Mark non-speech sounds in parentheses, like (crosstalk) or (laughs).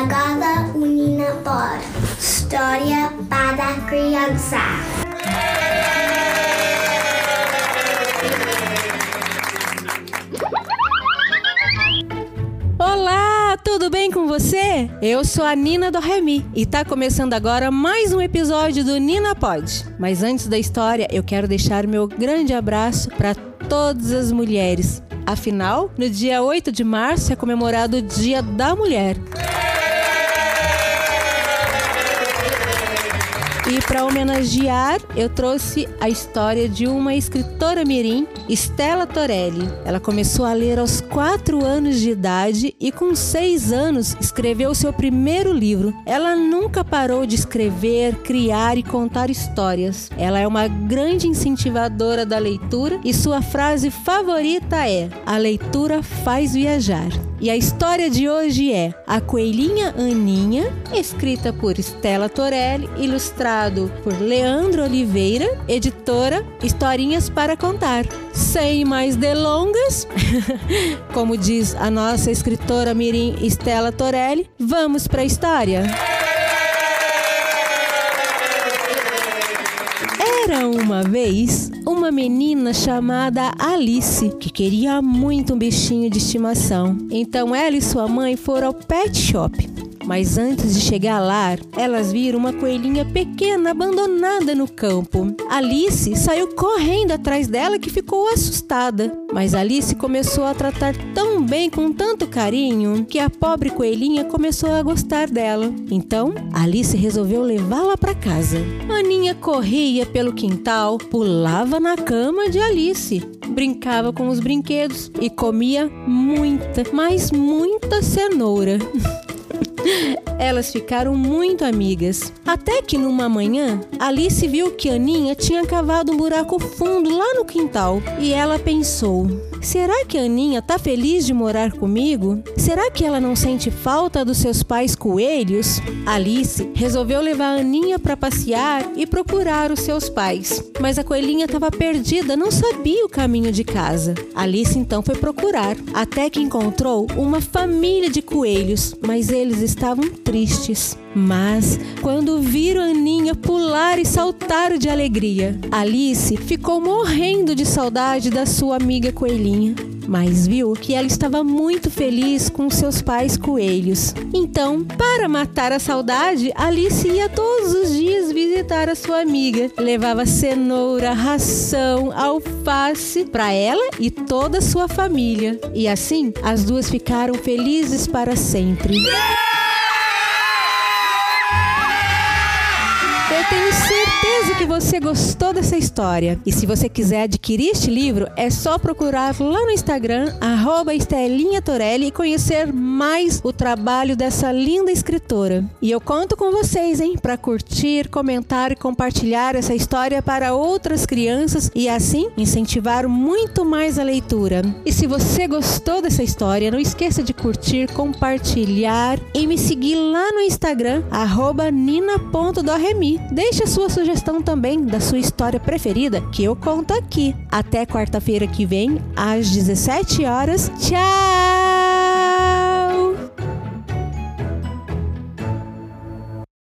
Agora Unina Pod. História para criança. Olá, tudo bem com você? Eu sou a Nina do Remi e tá começando agora mais um episódio do Nina Pod. Mas antes da história, eu quero deixar meu grande abraço para todas as mulheres. Afinal, no dia 8 de março é comemorado o Dia da Mulher. E para homenagear, eu trouxe a história de uma escritora mirim, Stella Torelli. Ela começou a ler aos 4 anos de idade e com 6 anos escreveu seu primeiro livro. Ela nunca parou de escrever, criar e contar histórias. Ela é uma grande incentivadora da leitura e sua frase favorita é: "A leitura faz viajar". E a história de hoje é A Coelhinha Aninha, escrita por Stella Torelli, ilustrado por Leandro Oliveira, editora Historinhas para Contar. Sem mais delongas, (laughs) como diz a nossa escritora mirim Stella Torelli, vamos para a história. Era uma vez uma menina chamada Alice que queria muito um bichinho de estimação. Então ela e sua mãe foram ao pet shop. Mas antes de chegar lá, elas viram uma coelhinha pequena abandonada no campo. Alice saiu correndo atrás dela que ficou assustada. Mas Alice começou a tratar tão bem, com tanto carinho, que a pobre coelhinha começou a gostar dela. Então, Alice resolveu levá-la para casa. Aninha corria pelo quintal, pulava na cama de Alice, brincava com os brinquedos e comia muita, mas muita cenoura. (laughs) Elas ficaram muito amigas. Até que numa manhã, Alice viu que Aninha tinha cavado um buraco fundo lá no quintal e ela pensou: será que Aninha tá feliz de morar comigo? Será que ela não sente falta dos seus pais coelhos? Alice resolveu levar Aninha para passear e procurar os seus pais. Mas a coelhinha estava perdida, não sabia o caminho de casa. Alice então foi procurar, até que encontrou uma família de coelhos, mas eles estavam tristes. Mas, quando viram a Aninha pular e saltar de alegria, Alice ficou morrendo de saudade da sua amiga coelhinha. Mas viu que ela estava muito feliz com seus pais coelhos. Então, para matar a saudade, Alice ia todos os dias visitar a sua amiga. Levava cenoura, ração, alface para ela e toda a sua família. E assim, as duas ficaram felizes para sempre. Eu tenho certeza que você gostou dessa história. E se você quiser adquirir este livro, é só procurar lá no Instagram, arroba Estelinha Torelli, e conhecer mais o trabalho dessa linda escritora. E eu conto com vocês, hein, para curtir, comentar e compartilhar essa história para outras crianças e assim incentivar muito mais a leitura. E se você gostou dessa história, não esqueça de curtir, compartilhar e me seguir lá no Instagram, arroba nina.doremi. Deixe a sua sugestão também da sua história preferida que eu conto aqui. Até quarta-feira que vem, às 17 horas. Tchau!